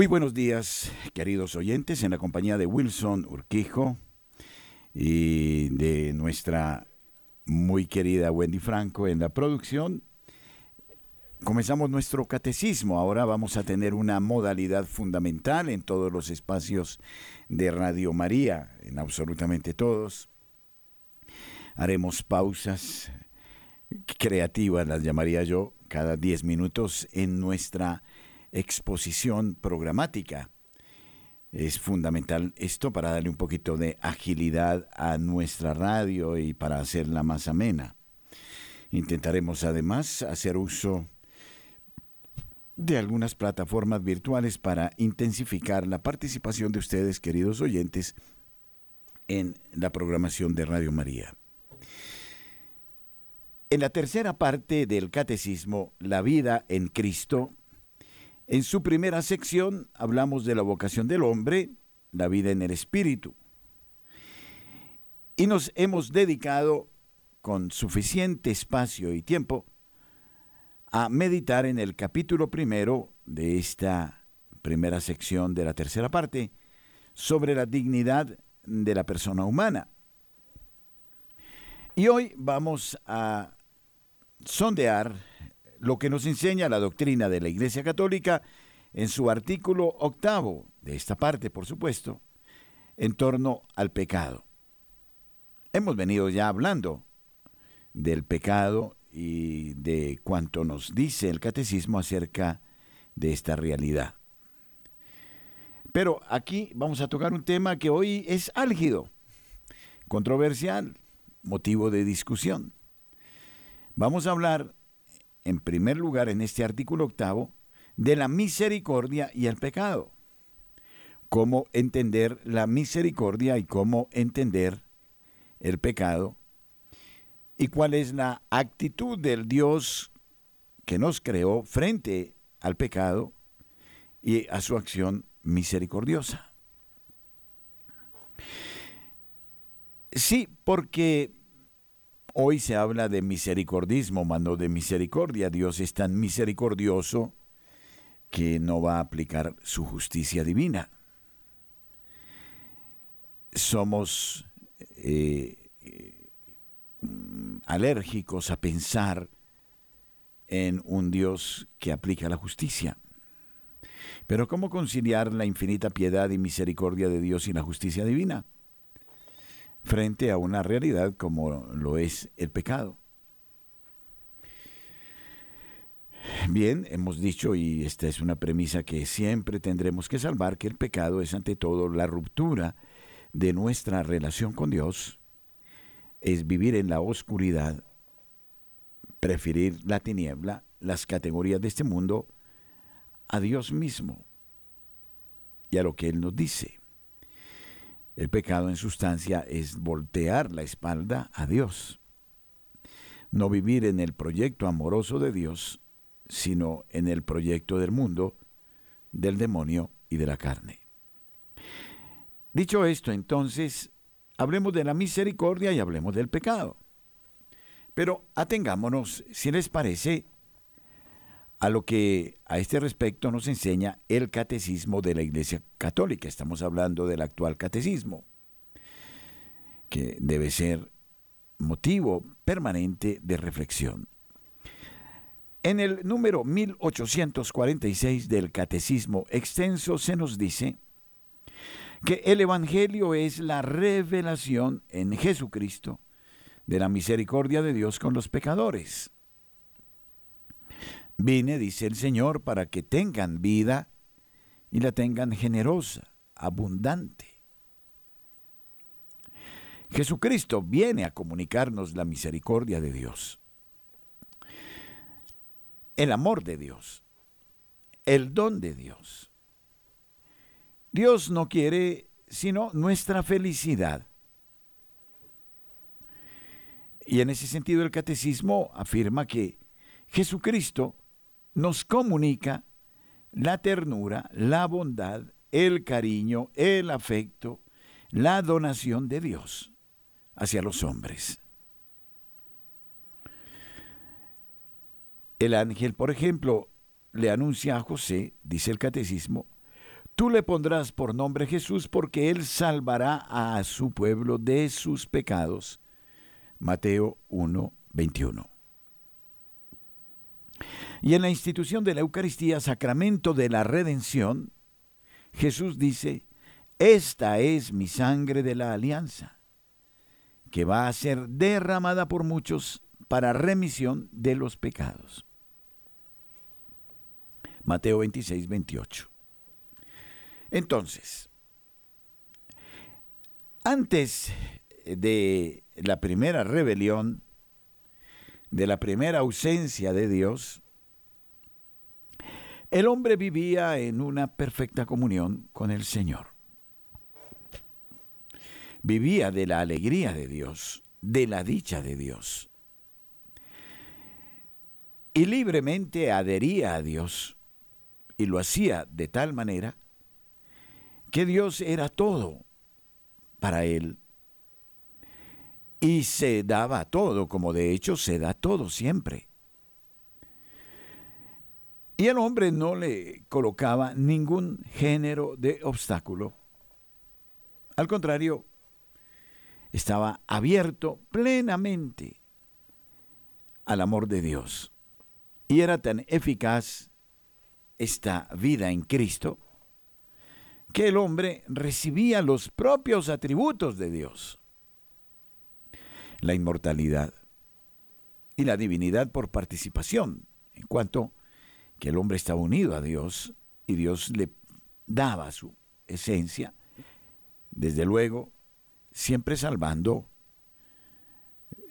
Muy buenos días, queridos oyentes, en la compañía de Wilson Urquijo y de nuestra muy querida Wendy Franco en la producción. Comenzamos nuestro catecismo. Ahora vamos a tener una modalidad fundamental en todos los espacios de Radio María, en absolutamente todos. Haremos pausas creativas, las llamaría yo, cada 10 minutos en nuestra exposición programática. Es fundamental esto para darle un poquito de agilidad a nuestra radio y para hacerla más amena. Intentaremos además hacer uso de algunas plataformas virtuales para intensificar la participación de ustedes, queridos oyentes, en la programación de Radio María. En la tercera parte del Catecismo, La vida en Cristo, en su primera sección hablamos de la vocación del hombre, la vida en el espíritu. Y nos hemos dedicado con suficiente espacio y tiempo a meditar en el capítulo primero de esta primera sección de la tercera parte sobre la dignidad de la persona humana. Y hoy vamos a sondear lo que nos enseña la doctrina de la Iglesia Católica en su artículo octavo, de esta parte, por supuesto, en torno al pecado. Hemos venido ya hablando del pecado y de cuanto nos dice el catecismo acerca de esta realidad. Pero aquí vamos a tocar un tema que hoy es álgido, controversial, motivo de discusión. Vamos a hablar en primer lugar, en este artículo octavo, de la misericordia y el pecado. Cómo entender la misericordia y cómo entender el pecado. Y cuál es la actitud del Dios que nos creó frente al pecado y a su acción misericordiosa. Sí, porque Hoy se habla de misericordismo, mano de misericordia. Dios es tan misericordioso que no va a aplicar su justicia divina. Somos eh, alérgicos a pensar en un Dios que aplica la justicia. Pero ¿cómo conciliar la infinita piedad y misericordia de Dios y la justicia divina? Frente a una realidad como lo es el pecado. Bien, hemos dicho, y esta es una premisa que siempre tendremos que salvar, que el pecado es ante todo la ruptura de nuestra relación con Dios, es vivir en la oscuridad, preferir la tiniebla, las categorías de este mundo, a Dios mismo y a lo que Él nos dice. El pecado en sustancia es voltear la espalda a Dios. No vivir en el proyecto amoroso de Dios, sino en el proyecto del mundo, del demonio y de la carne. Dicho esto, entonces, hablemos de la misericordia y hablemos del pecado. Pero atengámonos, si les parece, a lo que a este respecto nos enseña el catecismo de la Iglesia Católica. Estamos hablando del actual catecismo, que debe ser motivo permanente de reflexión. En el número 1846 del Catecismo Extenso se nos dice que el Evangelio es la revelación en Jesucristo de la misericordia de Dios con los pecadores Vine, dice el Señor, para que tengan vida y la tengan generosa, abundante. Jesucristo viene a comunicarnos la misericordia de Dios, el amor de Dios, el don de Dios. Dios no quiere sino nuestra felicidad. Y en ese sentido el catecismo afirma que Jesucristo nos comunica la ternura, la bondad, el cariño, el afecto, la donación de Dios hacia los hombres. El ángel, por ejemplo, le anuncia a José, dice el catecismo, Tú le pondrás por nombre Jesús porque él salvará a su pueblo de sus pecados. Mateo 1, 21. Y en la institución de la Eucaristía, sacramento de la redención, Jesús dice, esta es mi sangre de la alianza, que va a ser derramada por muchos para remisión de los pecados. Mateo 26, 28. Entonces, antes de la primera rebelión, de la primera ausencia de Dios, el hombre vivía en una perfecta comunión con el Señor. Vivía de la alegría de Dios, de la dicha de Dios. Y libremente adhería a Dios y lo hacía de tal manera que Dios era todo para él. Y se daba todo, como de hecho se da todo siempre. Y el hombre no le colocaba ningún género de obstáculo. Al contrario, estaba abierto plenamente al amor de Dios. Y era tan eficaz esta vida en Cristo que el hombre recibía los propios atributos de Dios. La inmortalidad y la divinidad por participación, en cuanto que el hombre estaba unido a Dios y Dios le daba su esencia, desde luego, siempre salvando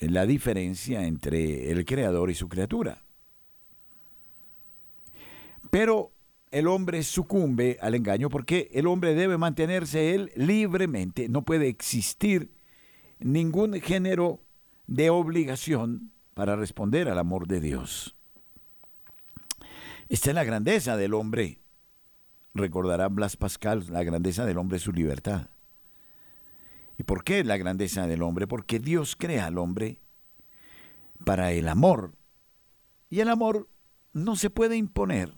la diferencia entre el creador y su criatura. Pero el hombre sucumbe al engaño porque el hombre debe mantenerse él libremente. No puede existir ningún género de obligación para responder al amor de Dios. Esta es la grandeza del hombre. Recordará Blas Pascal, la grandeza del hombre es su libertad. ¿Y por qué la grandeza del hombre? Porque Dios crea al hombre para el amor. Y el amor no se puede imponer.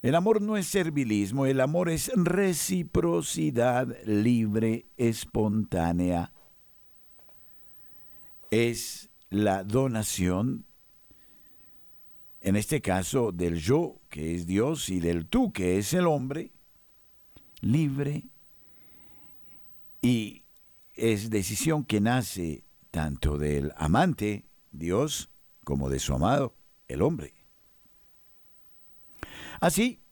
El amor no es servilismo, el amor es reciprocidad libre, espontánea. Es la donación, en este caso del yo, que es Dios, y del tú, que es el hombre, libre y es decisión que nace tanto del amante, Dios, como de su amado, el hombre. Así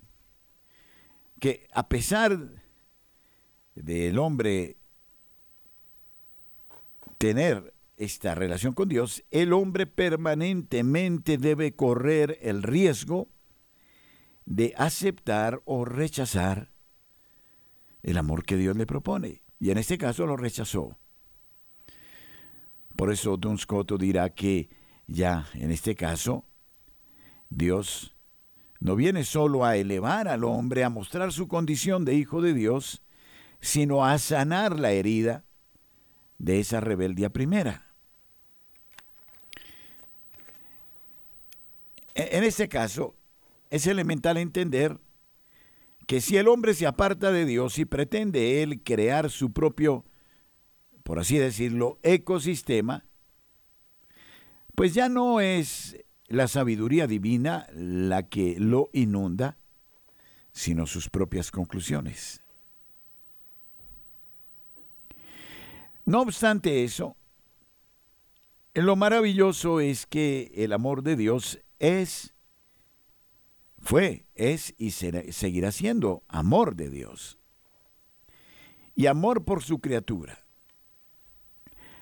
que a pesar del hombre tener esta relación con Dios, el hombre permanentemente debe correr el riesgo de aceptar o rechazar el amor que Dios le propone. Y en este caso lo rechazó. Por eso Don Scotto dirá que ya en este caso Dios no viene solo a elevar al hombre, a mostrar su condición de hijo de Dios, sino a sanar la herida de esa rebeldía primera. En este caso, es elemental entender que si el hombre se aparta de Dios y pretende él crear su propio, por así decirlo, ecosistema, pues ya no es la sabiduría divina la que lo inunda, sino sus propias conclusiones. No obstante eso, lo maravilloso es que el amor de Dios es, fue, es y seguirá siendo amor de Dios. Y amor por su criatura.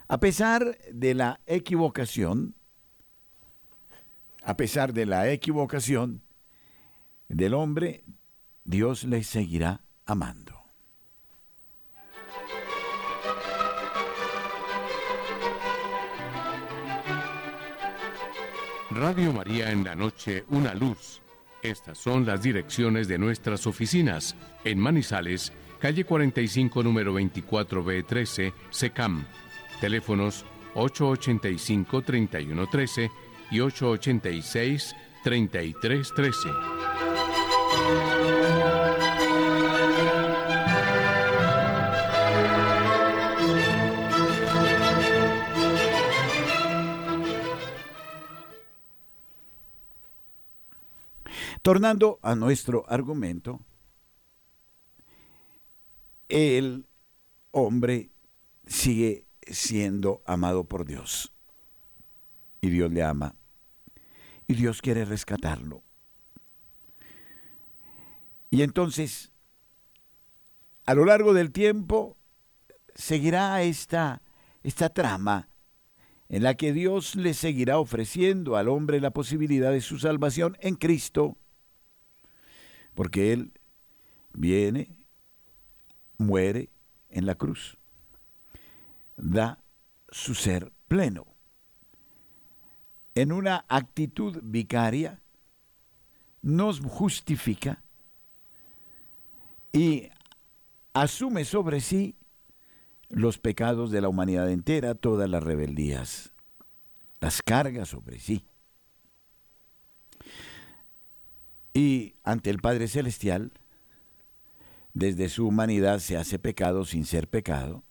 A pesar de la equivocación, a pesar de la equivocación del hombre, Dios le seguirá amando. Radio María en la noche, una luz. Estas son las direcciones de nuestras oficinas. En Manizales, calle 45, número 24B13, SECAM. Teléfonos 885-3113 y 886-3313. Tornando a nuestro argumento, el hombre sigue siendo amado por Dios. Y Dios le ama. Y Dios quiere rescatarlo. Y entonces, a lo largo del tiempo, seguirá esta, esta trama en la que Dios le seguirá ofreciendo al hombre la posibilidad de su salvación en Cristo, porque Él viene, muere en la cruz, da su ser pleno. En una actitud vicaria, nos justifica y asume sobre sí los pecados de la humanidad entera, todas las rebeldías, las carga sobre sí. Y ante el Padre Celestial, desde su humanidad se hace pecado sin ser pecado,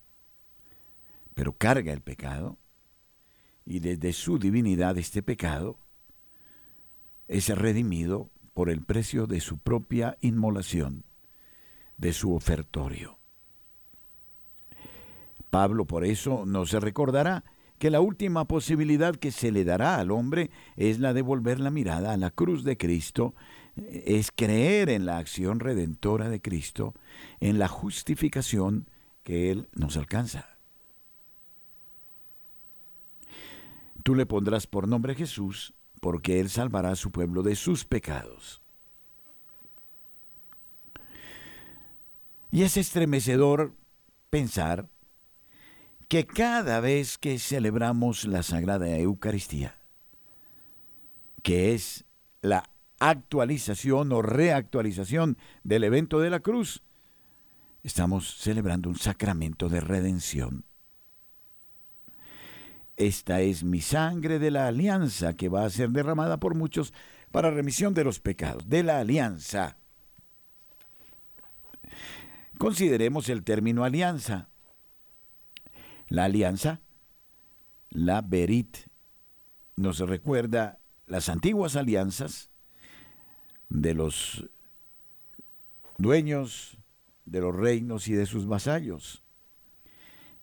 pero carga el pecado, y desde su divinidad este pecado es redimido por el precio de su propia inmolación de su ofertorio. Pablo por eso nos recordará que la última posibilidad que se le dará al hombre es la de volver la mirada a la cruz de Cristo, es creer en la acción redentora de Cristo, en la justificación que Él nos alcanza. Tú le pondrás por nombre Jesús, porque Él salvará a su pueblo de sus pecados. Y es estremecedor pensar que cada vez que celebramos la Sagrada Eucaristía, que es la actualización o reactualización del evento de la cruz, estamos celebrando un sacramento de redención. Esta es mi sangre de la alianza que va a ser derramada por muchos para remisión de los pecados, de la alianza. Consideremos el término alianza. La alianza, la berit, nos recuerda las antiguas alianzas de los dueños de los reinos y de sus vasallos,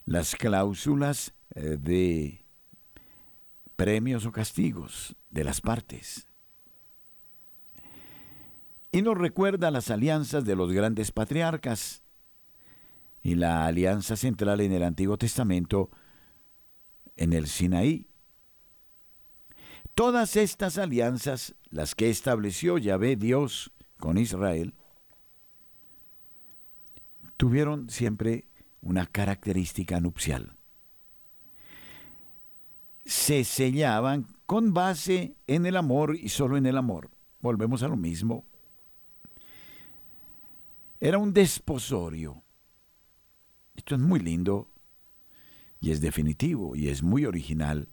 las cláusulas eh, de premios o castigos de las partes. Y nos recuerda las alianzas de los grandes patriarcas, y la alianza central en el Antiguo Testamento en el Sinaí. Todas estas alianzas, las que estableció Yahvé Dios con Israel, tuvieron siempre una característica nupcial. Se sellaban con base en el amor y solo en el amor. Volvemos a lo mismo. Era un desposorio esto es muy lindo y es definitivo y es muy original.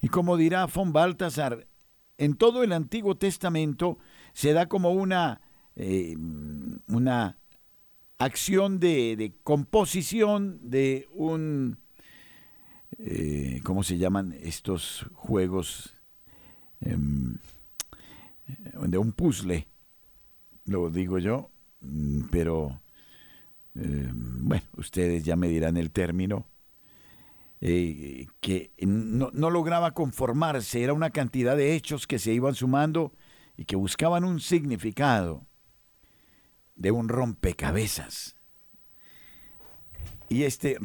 Y como dirá von Baltasar, en todo el Antiguo Testamento se da como una, eh, una acción de, composición de un, eh, ¿cómo se llaman estos juegos? Em, de un puzzle, lo digo yo, mm, pero eh, bueno, ustedes ya me dirán el término, eh, que no, no, lograba conformarse, era una cantidad de hechos que se iban sumando y que buscaban un significado de un rompecabezas. Y este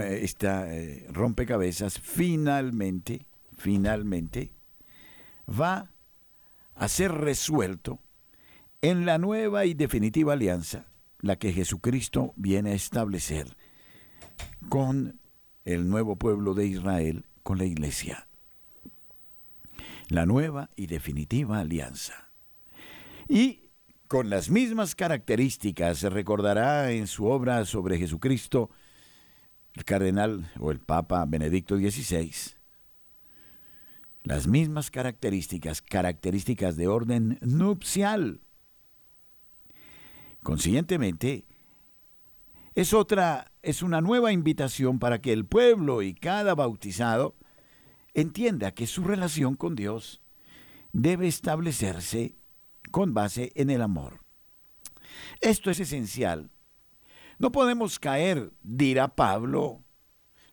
esta, eh, rompecabezas finalmente, finalmente, va a ser resuelto en la nueva y definitiva alianza la que Jesucristo viene a establecer con el nuevo pueblo de Israel, con la iglesia. La nueva y definitiva alianza. Y con las mismas características se recordará en su obra sobre Jesucristo el cardenal o el Papa Benedicto XVI. Las mismas características, características de orden nupcial Consiguientemente, es otra, es una nueva invitación para que el pueblo y cada bautizado entienda que su relación con Dios debe establecerse con base en el amor. Esto es esencial. No podemos caer, dirá Pablo,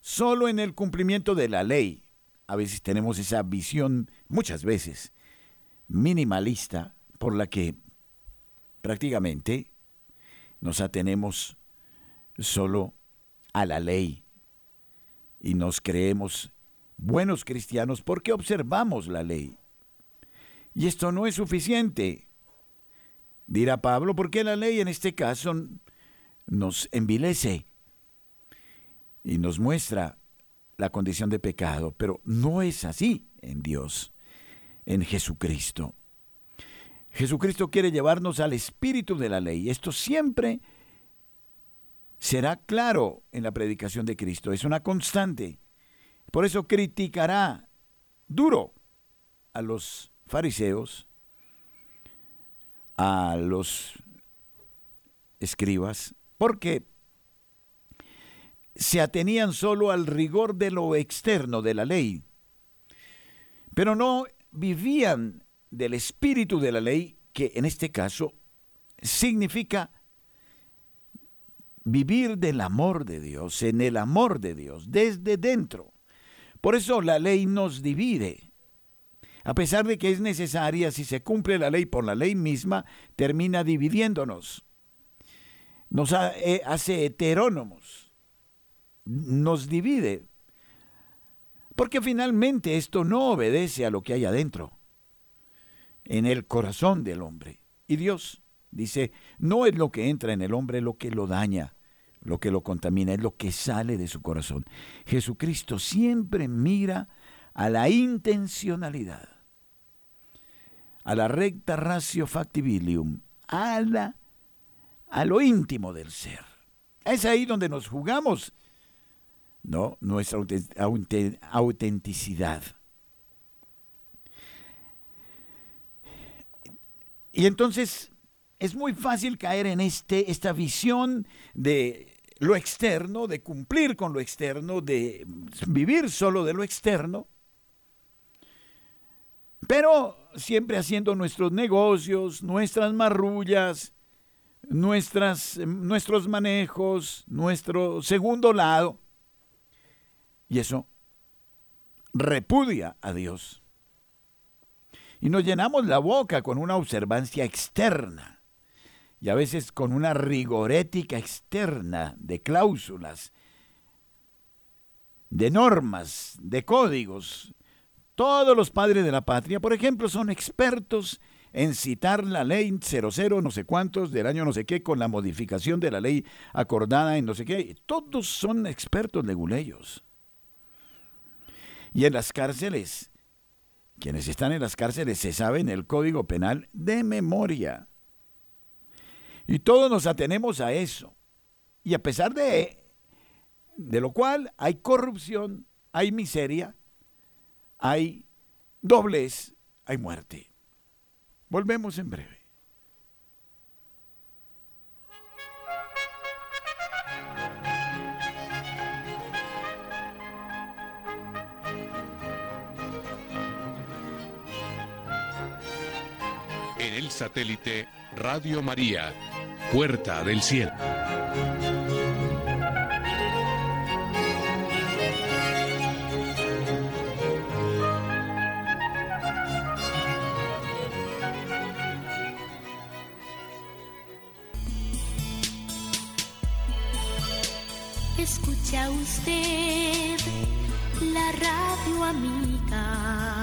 solo en el cumplimiento de la ley. A veces tenemos esa visión, muchas veces, minimalista, por la que prácticamente nos atenemos solo a la ley y nos creemos buenos cristianos porque observamos la ley. Y esto no es suficiente. Dirá Pablo, porque la ley en este caso nos envilece y nos muestra la condición de pecado, pero no es así en Dios, en Jesucristo. Jesucristo quiere llevarnos al espíritu de la ley. Esto siempre será claro en la predicación de Cristo. Es una constante. Por eso criticará duro a los fariseos, a los escribas, porque se atenían solo al rigor de lo externo de la ley, pero no vivían del espíritu de la ley, que en este caso significa vivir del amor de Dios, en el amor de Dios, desde dentro. Por eso la ley nos divide. A pesar de que es necesaria, si se cumple la ley por la ley misma, termina dividiéndonos. Nos eh, hace heterónomos. Nos divide. Porque finalmente esto no obedece a lo que hay adentro, en el corazón del hombre. Y Dios dice, no es lo que entra en el hombre lo que lo daña, lo que lo contamina, es lo que sale de su corazón. Jesucristo siempre mira a la intencionalidad, a la recta ratio factibilium, a, la, a lo íntimo del ser. Es ahí donde nos jugamos ¿no? nuestra autenticidad. Y entonces es muy fácil caer en este, esta visión de lo externo, de cumplir con lo externo, de vivir solo de lo externo, pero siempre haciendo nuestros negocios, nuestras marrullas, nuestras, nuestros manejos, nuestro segundo lado. Y eso repudia a Dios. Y nos llenamos la boca con una observancia externa y a veces con una rigorética externa de cláusulas, de normas, de códigos. Todos los padres de la patria, por ejemplo, son expertos en citar la ley 00 no sé cuántos del año no sé qué con la modificación de la ley acordada en no sé qué. Todos son expertos leguleyos. Y en las cárceles, quienes están en las cárceles se saben el código penal de memoria. Y todos nos atenemos a eso. Y a pesar de, de lo cual hay corrupción, hay miseria, hay doblez, hay muerte. Volvemos en breve. El satélite Radio María Puerta del Cielo. Escucha usted la radio amiga.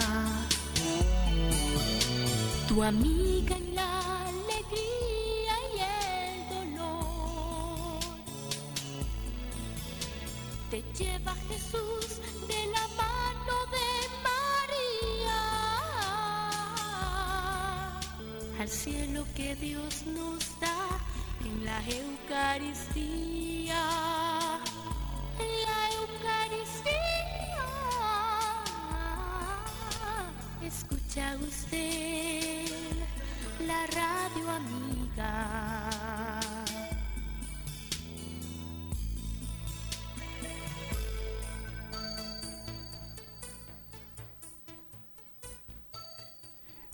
Tu amiga lleva Jesús de la mano de María al cielo que Dios nos da en la Eucaristía. En la Eucaristía. Escucha usted la radio amiga.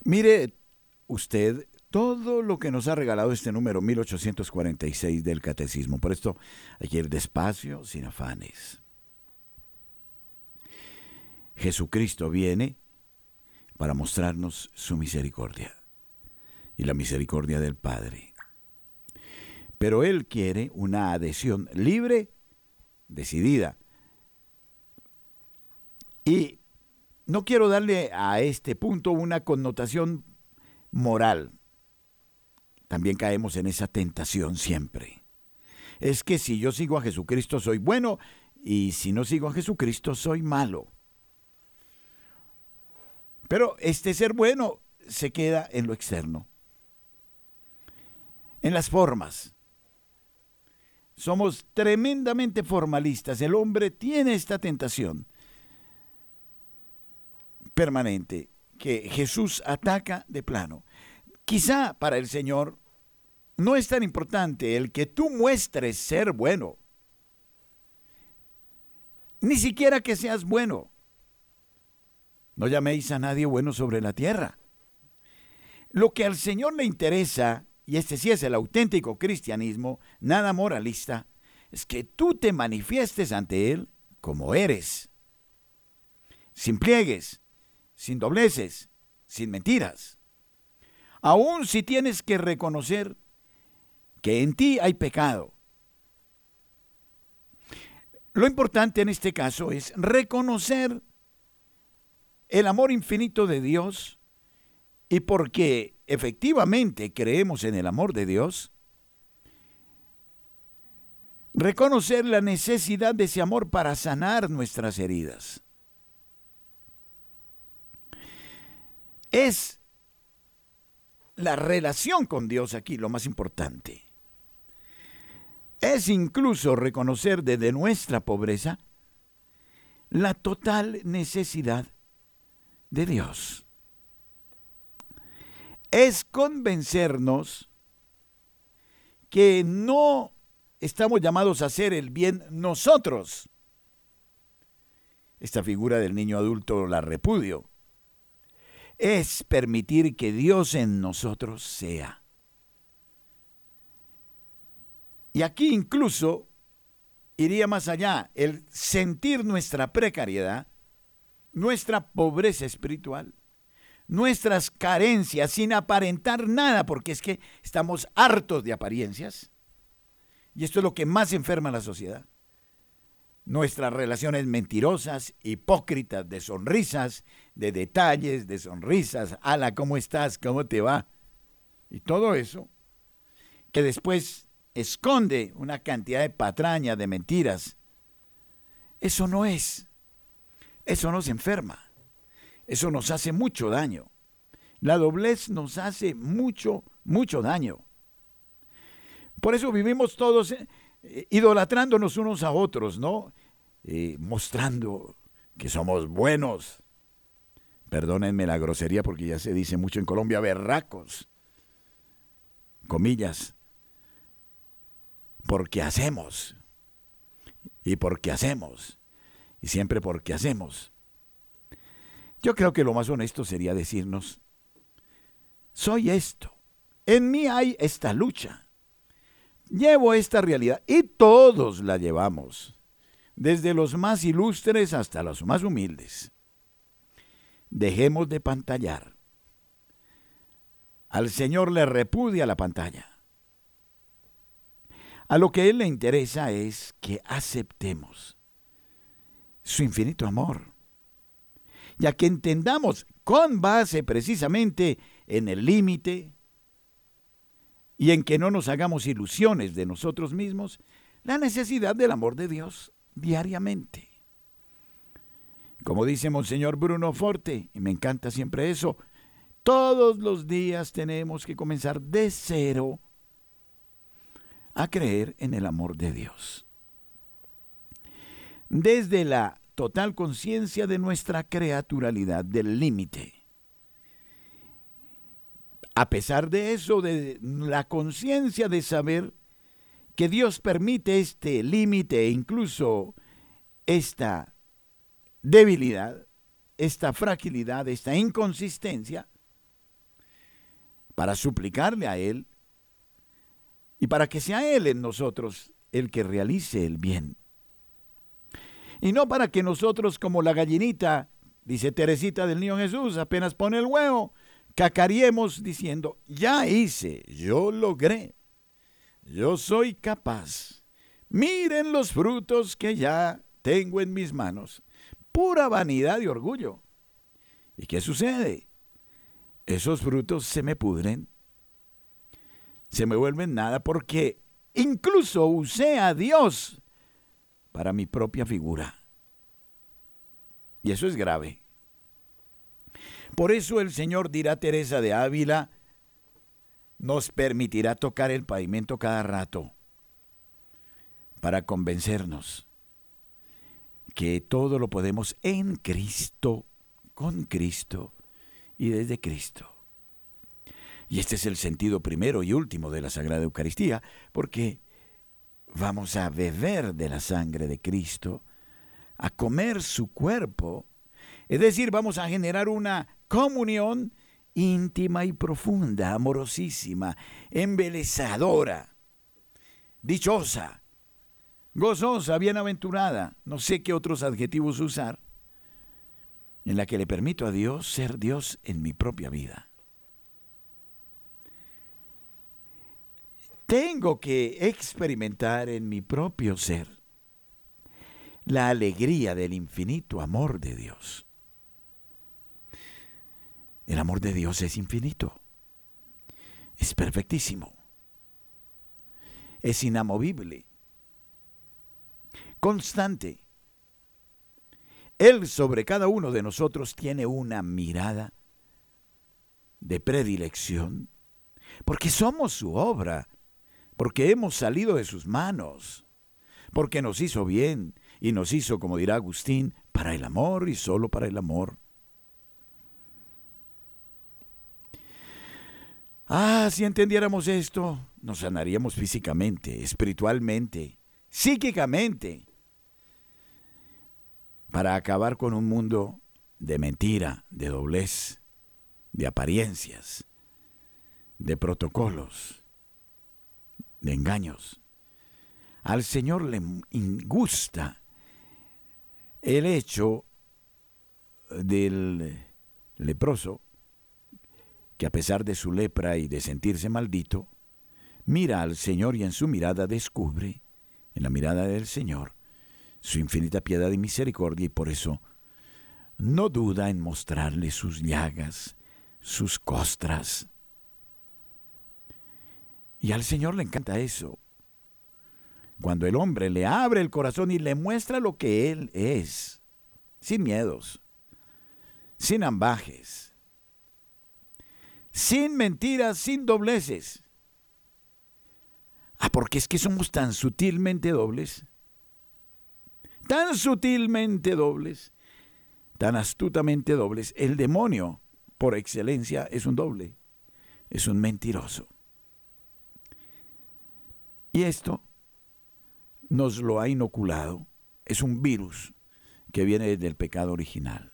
Mire usted todo lo que nos ha regalado este número 1846 del Catecismo. Por esto ir despacio, sin afanes. Jesucristo viene para mostrarnos su misericordia y la misericordia del Padre. Pero Él quiere una adhesión libre, decidida. Y no quiero darle a este punto una connotación moral. También caemos en esa tentación siempre. Es que si yo sigo a Jesucristo soy bueno y si no sigo a Jesucristo soy malo. Pero este ser bueno se queda en lo externo, en las formas. Somos tremendamente formalistas. El hombre tiene esta tentación permanente que Jesús ataca de plano. Quizá para el Señor no es tan importante el que tú muestres ser bueno, ni siquiera que seas bueno. No llaméis a nadie bueno sobre la tierra. Lo que al Señor le interesa, y este sí es el auténtico cristianismo, nada moralista, es que tú te manifiestes ante Él como eres, sin pliegues, sin dobleces, sin mentiras. Aun si tienes que reconocer que en ti hay pecado. Lo importante en este caso es reconocer el amor infinito de Dios y porque efectivamente creemos en el amor de Dios, reconocer la necesidad de ese amor para sanar nuestras heridas. Es la relación con Dios aquí lo más importante. Es incluso reconocer desde nuestra pobreza la total necesidad de Dios. Es convencernos que no estamos llamados a hacer el bien nosotros. Esta figura del niño adulto la repudio. Es permitir que Dios en nosotros sea. Y aquí incluso iría más allá, el sentir nuestra precariedad nuestra pobreza espiritual, nuestras carencias sin aparentar nada, porque es que estamos hartos de apariencias. Y esto es lo que más enferma a la sociedad. Nuestras relaciones mentirosas, hipócritas, de sonrisas, de detalles, de sonrisas. Ala, ¿cómo estás? ¿Cómo te va? Y todo eso, que después esconde una cantidad de patrañas, de mentiras. Eso no es eso nos enferma. Eso nos hace mucho daño. La doblez nos hace mucho, mucho daño. Por eso vivimos todos eh, idolatrándonos unos a otros, ¿no? Eh, mostrando que somos buenos. Perdónenme la grosería porque ya se dice mucho en Colombia, berracos. Comillas. Porque hacemos. Y porque hacemos y siempre porque hacemos. Yo creo que lo más honesto sería decirnos, soy esto, en mí hay esta lucha, llevo esta realidad y todos la llevamos, desde los más ilustres hasta los más humildes. Dejemos de pantallar. Al Señor le repudia la pantalla. A lo que Él le interesa es que aceptemos su infinito amor. Ya que entendamos con base precisamente en el límite y en que no nos hagamos ilusiones de nosotros mismos, la necesidad del amor de Dios diariamente. Como dice Monseñor Bruno Forte, y me encanta siempre eso, todos los días tenemos que comenzar de cero a creer en el amor de Dios desde la total conciencia de nuestra creaturalidad, del límite. A pesar de eso, de la conciencia de saber que Dios permite este límite e incluso esta debilidad, esta fragilidad, esta inconsistencia, para suplicarle a Él y para que sea Él en nosotros el que realice el bien. Y no para que nosotros como la gallinita, dice Teresita del Niño Jesús, apenas pone el huevo, cacaríemos diciendo, ya hice, yo logré, yo soy capaz. Miren los frutos que ya tengo en mis manos. Pura vanidad y orgullo. ¿Y qué sucede? Esos frutos se me pudren, se me vuelven nada porque incluso usé a Dios para mi propia figura. Y eso es grave. Por eso el Señor dirá Teresa de Ávila, nos permitirá tocar el pavimento cada rato para convencernos que todo lo podemos en Cristo, con Cristo y desde Cristo. Y este es el sentido primero y último de la Sagrada Eucaristía, porque vamos a beber de la sangre de Cristo, a comer su cuerpo, es decir, vamos a generar una comunión íntima y profunda, amorosísima, embelezadora, dichosa, gozosa, bienaventurada, no sé qué otros adjetivos usar, en la que le permito a Dios ser Dios en mi propia vida. Tengo que experimentar en mi propio ser la alegría del infinito amor de Dios. El amor de Dios es infinito, es perfectísimo, es inamovible, constante. Él sobre cada uno de nosotros tiene una mirada de predilección, porque somos su obra, porque hemos salido de sus manos, porque nos hizo bien y nos hizo, como dirá Agustín, para el amor y solo para el amor. Ah, si entendiéramos esto, nos sanaríamos físicamente, espiritualmente, psíquicamente, para acabar con un mundo de mentira, de doblez, de apariencias, de protocolos, de engaños. Al Señor le gusta el hecho del leproso que a pesar de su lepra y de sentirse maldito, mira al Señor y en su mirada descubre, en la mirada del Señor, su infinita piedad y misericordia y por eso no duda en mostrarle sus llagas, sus costras. Y al Señor le encanta eso. Cuando el hombre le abre el corazón y le muestra lo que Él es, sin miedos, sin ambajes, sin mentiras, sin dobleces. Ah, porque es que somos tan sutilmente dobles, tan sutilmente dobles, tan astutamente dobles. El demonio, por excelencia, es un doble, es un mentiroso. Y esto nos lo ha inoculado, es un virus que viene del pecado original.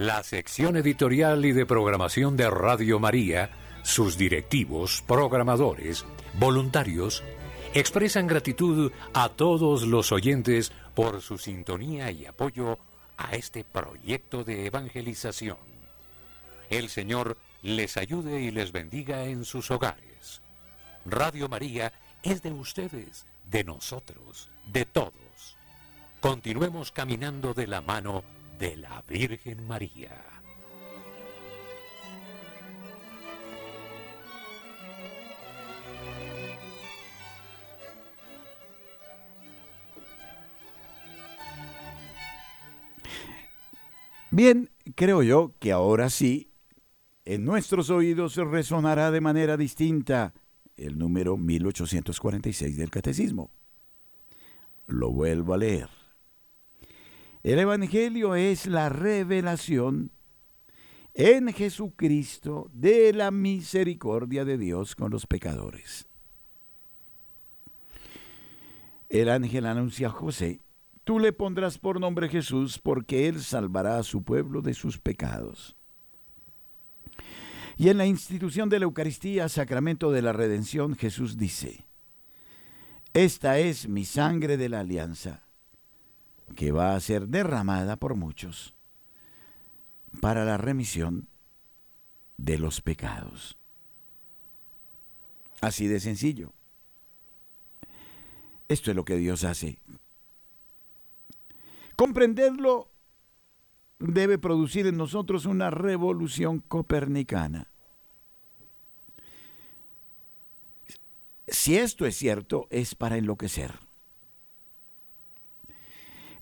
La sección editorial y de programación de Radio María, sus directivos, programadores, voluntarios, expresan gratitud a todos los oyentes por su sintonía y apoyo a este proyecto de evangelización. El Señor les ayude y les bendiga en sus hogares. Radio María es de ustedes, de nosotros, de todos. Continuemos caminando de la mano de la Virgen María. Bien, creo yo que ahora sí, en nuestros oídos resonará de manera distinta el número 1846 del Catecismo. Lo vuelvo a leer. El Evangelio es la revelación en Jesucristo de la misericordia de Dios con los pecadores. El ángel anuncia a José, tú le pondrás por nombre Jesús porque él salvará a su pueblo de sus pecados. Y en la institución de la Eucaristía, sacramento de la redención, Jesús dice, esta es mi sangre de la alianza, que va a ser derramada por muchos para la remisión de los pecados. Así de sencillo. Esto es lo que Dios hace. Comprenderlo debe producir en nosotros una revolución copernicana. Si esto es cierto, es para enloquecer.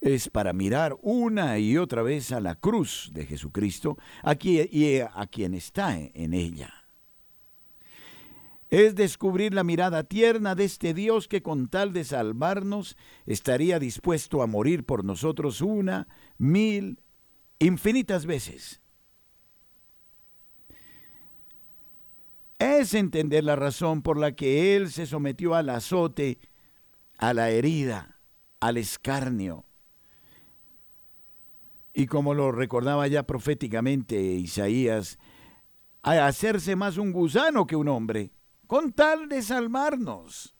Es para mirar una y otra vez a la cruz de Jesucristo y a quien está en ella. Es descubrir la mirada tierna de este Dios que con tal de salvarnos estaría dispuesto a morir por nosotros una, mil, infinitas veces. es entender la razón por la que Él se sometió al azote, a la herida, al escarnio. Y como lo recordaba ya proféticamente Isaías, a hacerse más un gusano que un hombre, con tal de salvarnos.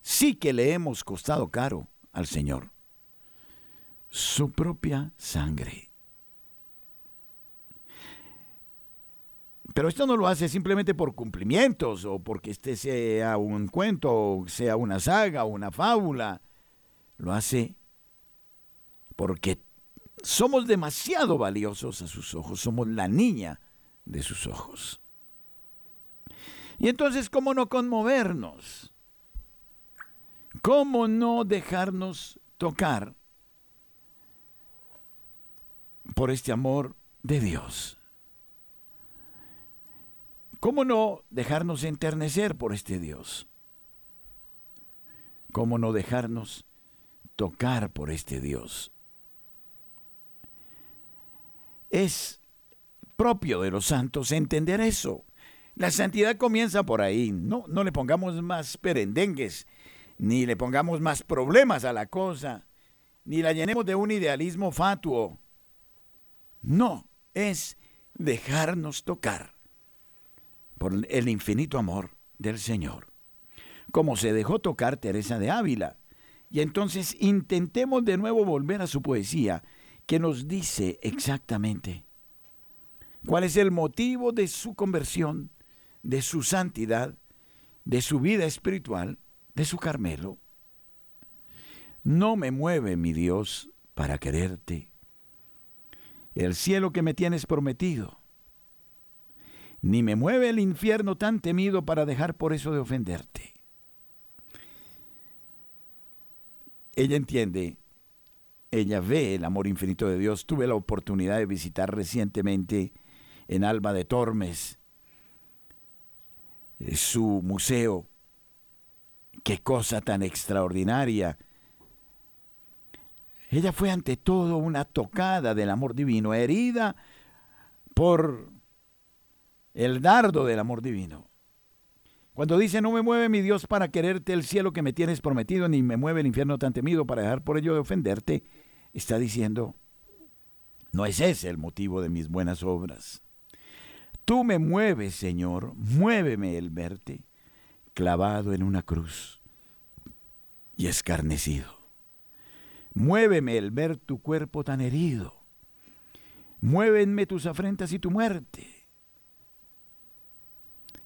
Sí que le hemos costado caro al Señor su propia sangre. Pero esto no lo hace simplemente por cumplimientos o porque este sea un cuento, o sea una saga o una fábula. Lo hace porque somos demasiado valiosos a sus ojos, somos la niña de sus ojos. Y entonces, ¿cómo no conmovernos? ¿Cómo no dejarnos tocar por este amor de Dios? ¿Cómo no dejarnos enternecer por este Dios? ¿Cómo no dejarnos tocar por este Dios? Es propio de los santos entender eso. La santidad comienza por ahí. No, no le pongamos más perendengues, ni le pongamos más problemas a la cosa, ni la llenemos de un idealismo fatuo. No, es dejarnos tocar por el infinito amor del Señor. Como se dejó tocar Teresa de Ávila. Y entonces intentemos de nuevo volver a su poesía, que nos dice exactamente cuál es el motivo de su conversión, de su santidad, de su vida espiritual, de su Carmelo. No me mueve, mi Dios, para quererte. El cielo que me tienes prometido ni me mueve el infierno tan temido para dejar por eso de ofenderte. Ella entiende, ella ve el amor infinito de Dios. Tuve la oportunidad de visitar recientemente en Alba de Tormes eh, su museo. Qué cosa tan extraordinaria. Ella fue ante todo una tocada del amor divino, herida por el dardo del amor divino. Cuando dice, no me mueve mi Dios para quererte el cielo que me tienes prometido, ni me mueve el infierno tan temido para dejar por ello de ofenderte, está diciendo, no es ese el motivo de mis buenas obras. Tú me mueves, Señor, muéveme el verte clavado en una cruz y escarnecido. Muéveme el ver tu cuerpo tan herido. Muévenme tus afrentas y tu muerte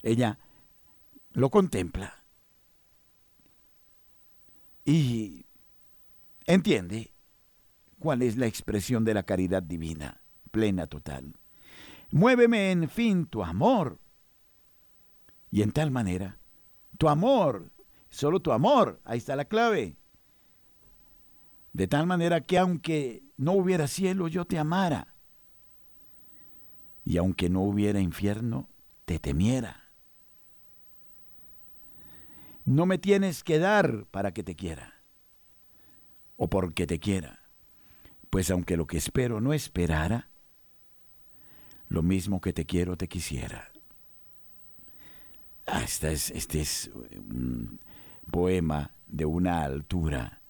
ella lo contempla y entiende cuál es la expresión de la caridad divina, plena, total. Muéveme, en fin, tu amor. Y en tal manera, tu amor, solo tu amor, ahí está la clave. De tal manera que aunque no hubiera cielo, yo te amara. Y aunque no hubiera infierno, te temiera. No me tienes que dar para que te quiera, o porque te quiera, pues aunque lo que espero no esperara, lo mismo que te quiero te quisiera. Ah, este es, este es un poema de una altura,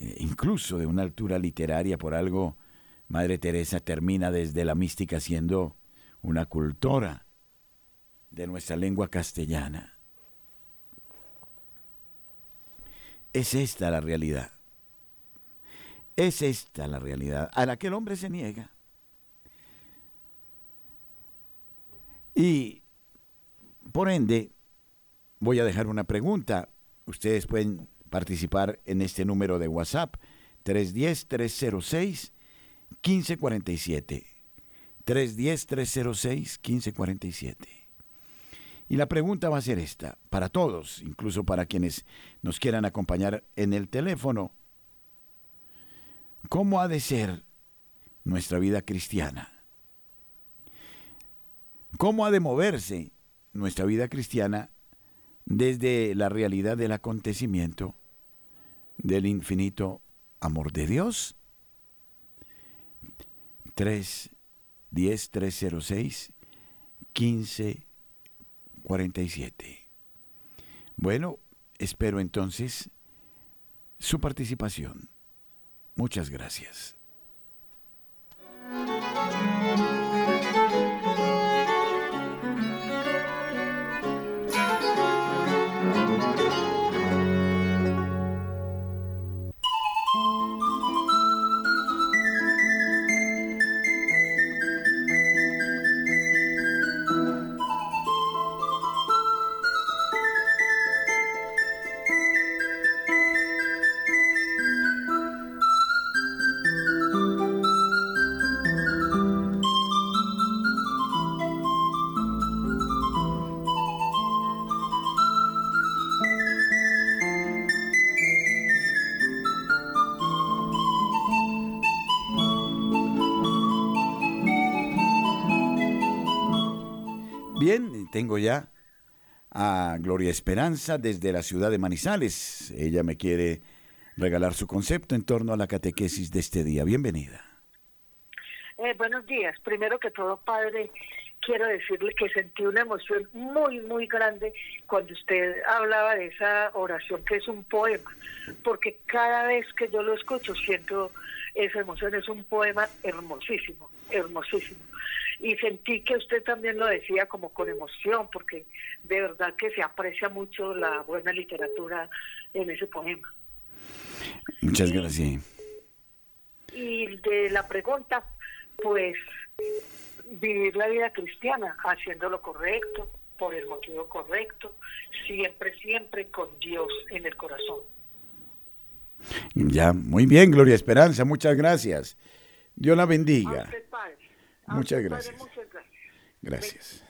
eh, incluso de una altura literaria, por algo Madre Teresa termina desde la mística siendo una cultora de nuestra lengua castellana. Es esta la realidad. Es esta la realidad a la que el hombre se niega. Y por ende, voy a dejar una pregunta. Ustedes pueden participar en este número de WhatsApp 310-306-1547. 310-306-1547. Y la pregunta va a ser esta, para todos, incluso para quienes nos quieran acompañar en el teléfono. ¿Cómo ha de ser nuestra vida cristiana? ¿Cómo ha de moverse nuestra vida cristiana desde la realidad del acontecimiento del infinito amor de Dios? 3 10 306 15 47. Bueno, espero entonces su participación. Muchas gracias. Tengo ya a Gloria Esperanza desde la ciudad de Manizales. Ella me quiere regalar su concepto en torno a la catequesis de este día. Bienvenida. Eh, buenos días. Primero que todo, padre, quiero decirle que sentí una emoción muy, muy grande cuando usted hablaba de esa oración que es un poema, porque cada vez que yo lo escucho siento esa emoción, es un poema hermosísimo, hermosísimo y sentí que usted también lo decía como con emoción, porque de verdad que se aprecia mucho la buena literatura en ese poema. Muchas gracias. Y de la pregunta, pues vivir la vida cristiana, haciendo lo correcto, por el motivo correcto, siempre, siempre con Dios en el corazón. Ya, muy bien, Gloria Esperanza, muchas gracias. Dios la bendiga. Usted, padre. Muchas gracias. Gracias.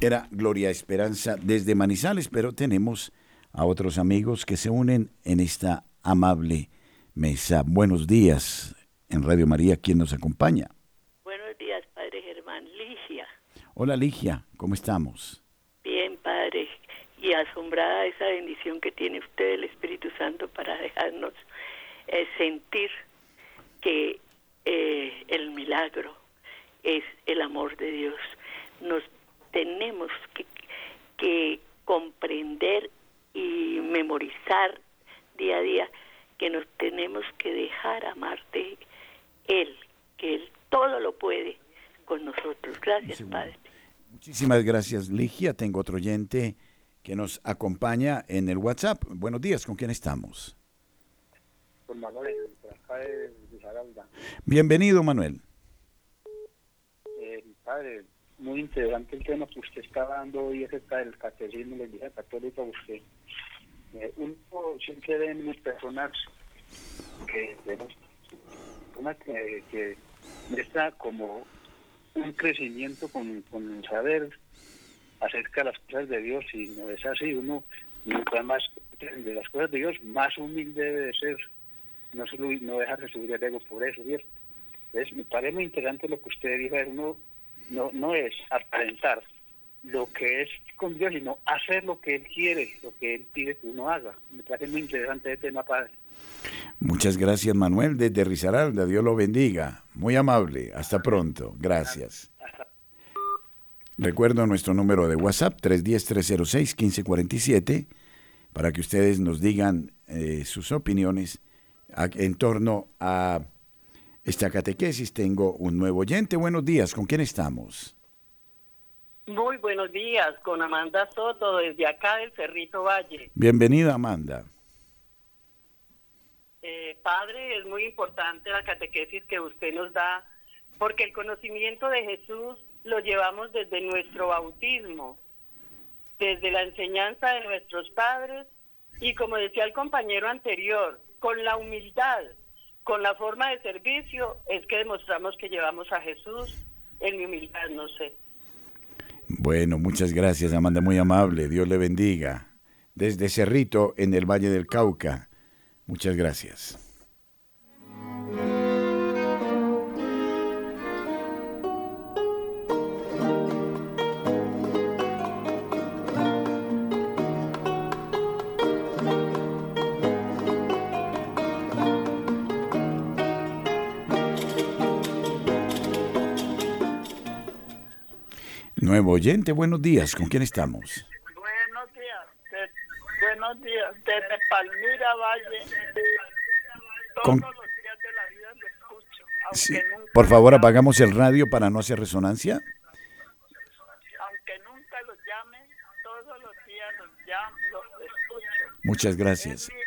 Era Gloria Esperanza desde Manizales, pero tenemos a otros amigos que se unen en esta amable mesa. Buenos días en Radio María, ¿quién nos acompaña? Buenos días, Padre Germán. Ligia. Hola Ligia, ¿cómo estamos? Bien, Padre. Y asombrada esa bendición que tiene usted el Espíritu Santo para dejarnos eh, sentir que eh, el milagro es el amor de Dios. Nos tenemos que, que comprender y memorizar día a día que nos tenemos que dejar amar de Él, que Él todo lo puede con nosotros. Gracias, Padre. Muchísimas gracias, Ligia. Tengo otro oyente que nos acompaña en el WhatsApp. Buenos días, ¿con quién estamos? Con Manuel, Rafael Bienvenido, Manuel. Eh, padre, muy interesante el tema que usted está dando hoy acerca del catecismo de la Iglesia Católica. Usted, eh, uno siempre ve en personas que, una que, que muestra como un crecimiento con, con el saber acerca de las cosas de Dios y no es así. Uno, mientras más de las cosas de Dios, más humilde debe de ser no, lo- no dejarse subir el ego por eso, ¿cierto? Entonces, me parece muy interesante lo que usted dijo, es no, no, no es aparentar lo que es con Dios, sino hacer lo que Él quiere, lo que Él pide que uno haga. Me parece muy interesante este tema, padre. Muchas gracias, Manuel, desde Risaralda. Dios lo bendiga. Muy amable. Hasta pronto. Gracias. Recuerdo nuestro número de WhatsApp, 310-306-1547, para que ustedes nos digan eh, sus opiniones en torno a esta catequesis. Tengo un nuevo oyente. Buenos días. ¿Con quién estamos? Muy buenos días, con Amanda Soto desde acá del Cerrito Valle. Bienvenida, Amanda. Eh, padre, es muy importante la catequesis que usted nos da, porque el conocimiento de Jesús lo llevamos desde nuestro bautismo, desde la enseñanza de nuestros padres y como decía el compañero anterior, con la humildad, con la forma de servicio, es que demostramos que llevamos a Jesús en mi humildad, no sé. Bueno, muchas gracias, Amanda, muy amable. Dios le bendiga. Desde Cerrito, en el Valle del Cauca. Muchas gracias. Nuevo oyente, buenos días. ¿Con quién estamos? Buenos días, de- buenos días, desde Palmira Valle. Todos Con- los días de la vida lo escucho, Sí. nunca, Por favor, apagamos el radio para no hacer resonancia. aunque nunca los llame, todos los días los llamo, los escucho. Muchas Es gracias. mi,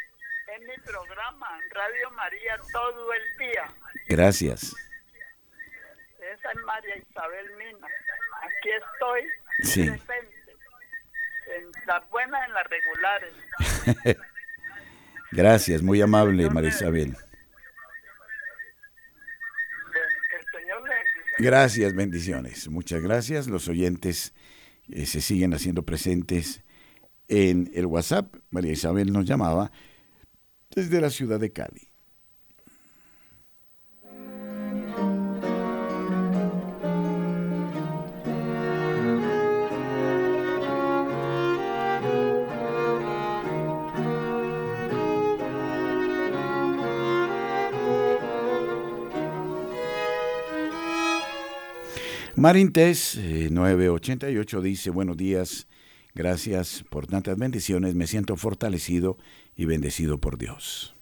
es mi programa en Radio María todo el día. Gracias. Esa es María Isabel Mina. Aquí estoy Sí. presente, en las buenas en las regulares. Gracias, muy amable, María Isabel. Gracias, bendiciones. Muchas gracias. Los oyentes eh, se siguen haciendo presentes en el WhatsApp. María Isabel nos llamaba desde la ciudad de Cali. Marintés eh, 988 dice, buenos días, gracias por tantas bendiciones, me siento fortalecido y bendecido por Dios.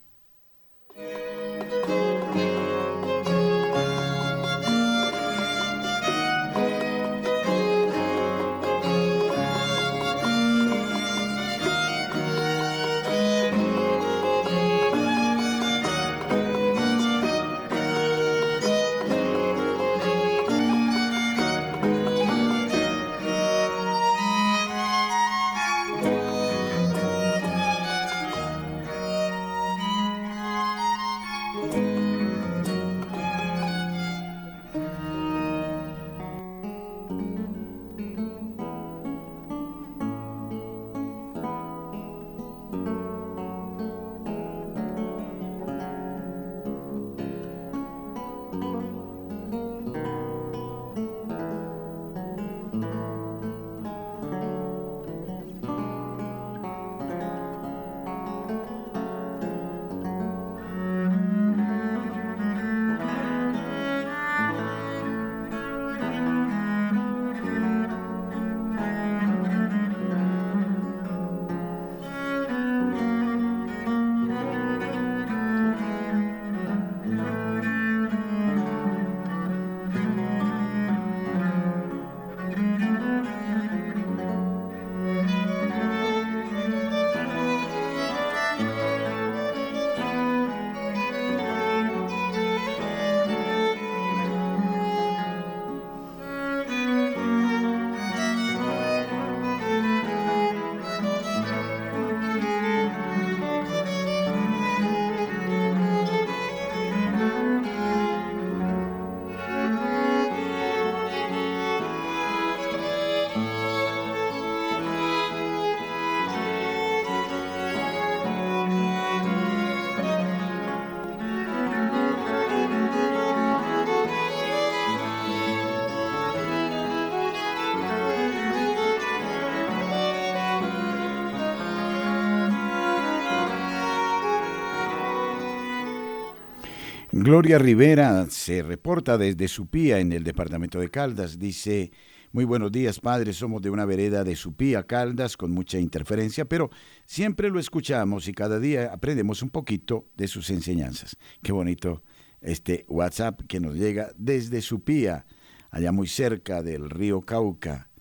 Gloria Rivera se reporta desde Supía en el departamento de Caldas. Dice, muy buenos días, padre. Somos de una vereda de Supía, Caldas, con mucha interferencia, pero siempre lo escuchamos y cada día aprendemos un poquito de sus enseñanzas. Qué bonito este WhatsApp que nos llega desde Supía, allá muy cerca del río Cauca.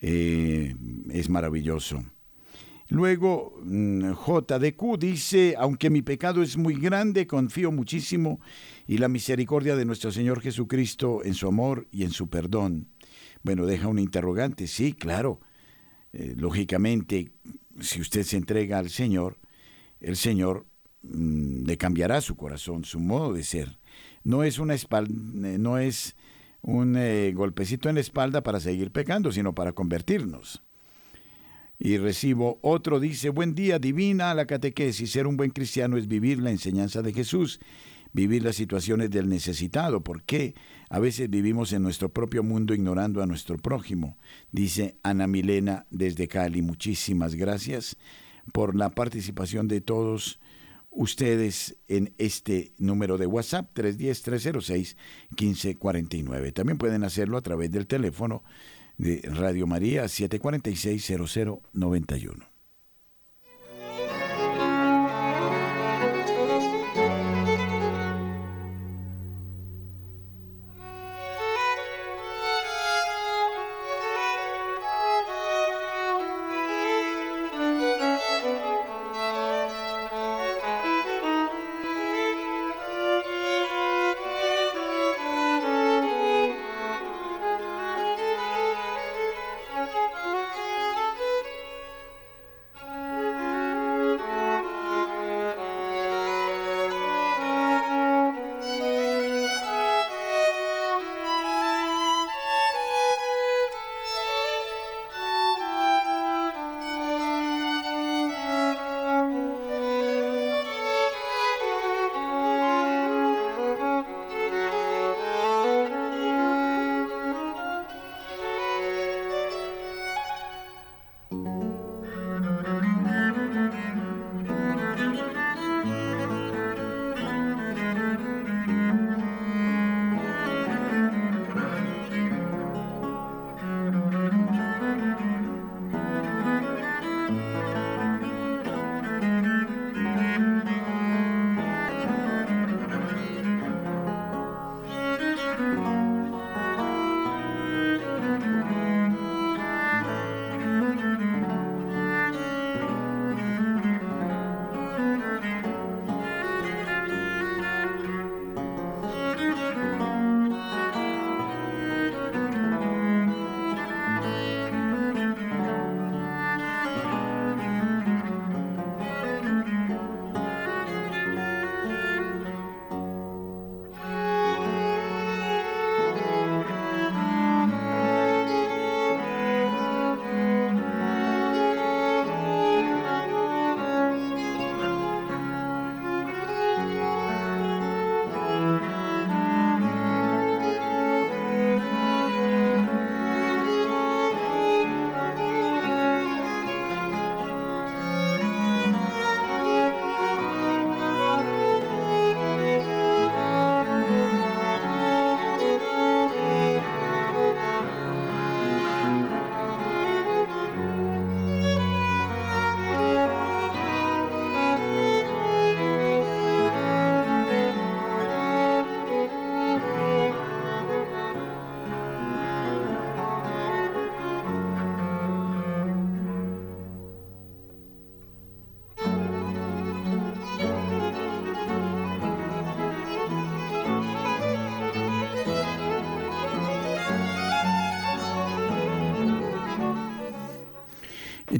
Eh, es maravilloso. Luego, mm, JDQ dice, aunque mi pecado es muy grande, confío muchísimo y la misericordia de nuestro Señor Jesucristo en su amor y en su perdón. Bueno, deja un interrogante, sí, claro. Eh, lógicamente, si usted se entrega al Señor, el Señor mm, le cambiará su corazón, su modo de ser. No es una eh, no es un eh, golpecito en la espalda para seguir pecando, sino para convertirnos. Y recibo otro, dice, buen día, divina la catequesis. Ser un buen cristiano es vivir la enseñanza de Jesús, vivir las situaciones del necesitado. ¿Por qué? A veces vivimos en nuestro propio mundo ignorando a nuestro prójimo. Dice Ana Milena desde Cali. Muchísimas gracias por la participación de todos ustedes en este número de WhatsApp 310-306-1549. También pueden hacerlo a través del teléfono de Radio María 746-0091.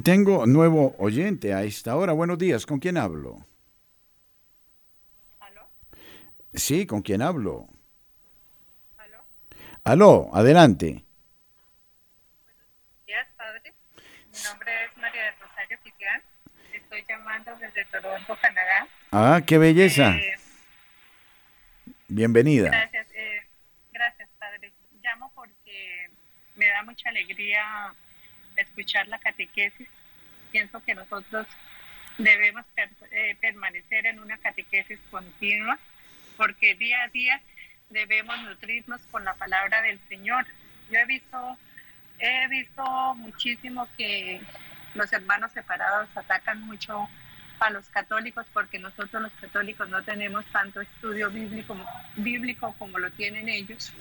Tengo nuevo oyente a esta hora. Buenos días, ¿con quién hablo? ¿Aló? Sí, ¿con quién hablo? ¿Aló? Aló, adelante. Buenos días, padre. Mi nombre es María de Rosario Pitián. Estoy llamando desde Toronto, Canadá. Ah, qué belleza. Eh, Bienvenida. Gracias, eh, gracias, padre. Llamo porque me da mucha alegría escuchar la catequesis pienso que nosotros debemos eh, permanecer en una catequesis continua porque día a día debemos nutrirnos con la palabra del Señor. Yo he visto, he visto muchísimo que los hermanos separados atacan mucho a los católicos porque nosotros los católicos no tenemos tanto estudio bíblico, bíblico como lo tienen ellos.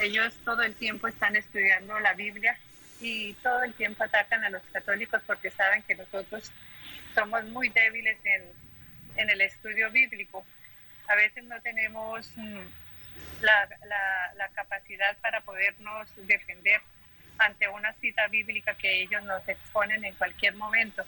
Ellos todo el tiempo están estudiando la Biblia y todo el tiempo atacan a los católicos porque saben que nosotros somos muy débiles en, en el estudio bíblico. A veces no tenemos mm, la, la, la capacidad para podernos defender ante una cita bíblica que ellos nos exponen en cualquier momento.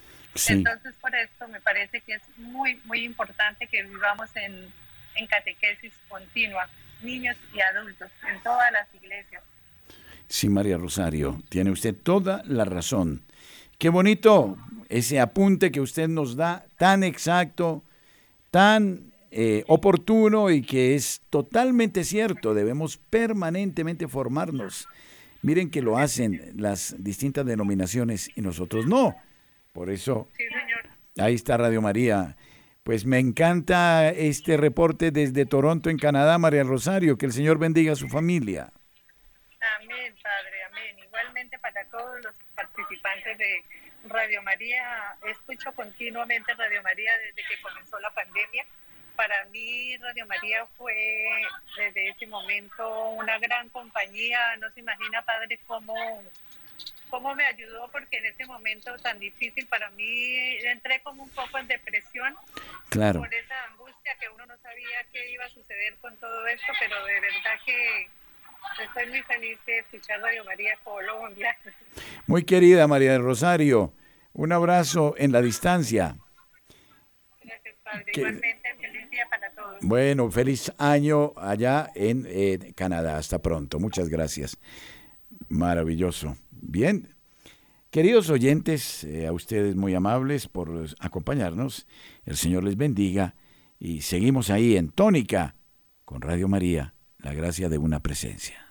Entonces, por esto me parece que es muy, muy importante que vivamos en, en catequesis continua, niños y adultos, en todas las iglesias. Sí, María Rosario, tiene usted toda la razón. Qué bonito ese apunte que usted nos da, tan exacto, tan eh, oportuno y que es totalmente cierto. Debemos permanentemente formarnos. Miren que lo hacen las distintas denominaciones y nosotros no. Por eso, ahí está Radio María. Pues me encanta este reporte desde Toronto, en Canadá, María Rosario. Que el Señor bendiga a su familia. Amén. Igualmente para todos los participantes de Radio María, escucho continuamente Radio María desde que comenzó la pandemia. Para mí Radio María fue desde ese momento una gran compañía. No se imagina, Padre, cómo cómo me ayudó porque en ese momento tan difícil para mí entré como un poco en depresión claro. por esa angustia que uno no sabía qué iba a suceder con todo esto, pero de verdad que estoy muy feliz de escuchar Radio María Colombia. Muy querida María del Rosario, un abrazo en la distancia. Gracias, Padre. Igualmente, feliz día para todos. Bueno, feliz año allá en eh, Canadá. Hasta pronto. Muchas gracias. Maravilloso. Bien. Queridos oyentes, eh, a ustedes muy amables por acompañarnos. El Señor les bendiga y seguimos ahí en Tónica con Radio María, la gracia de una presencia.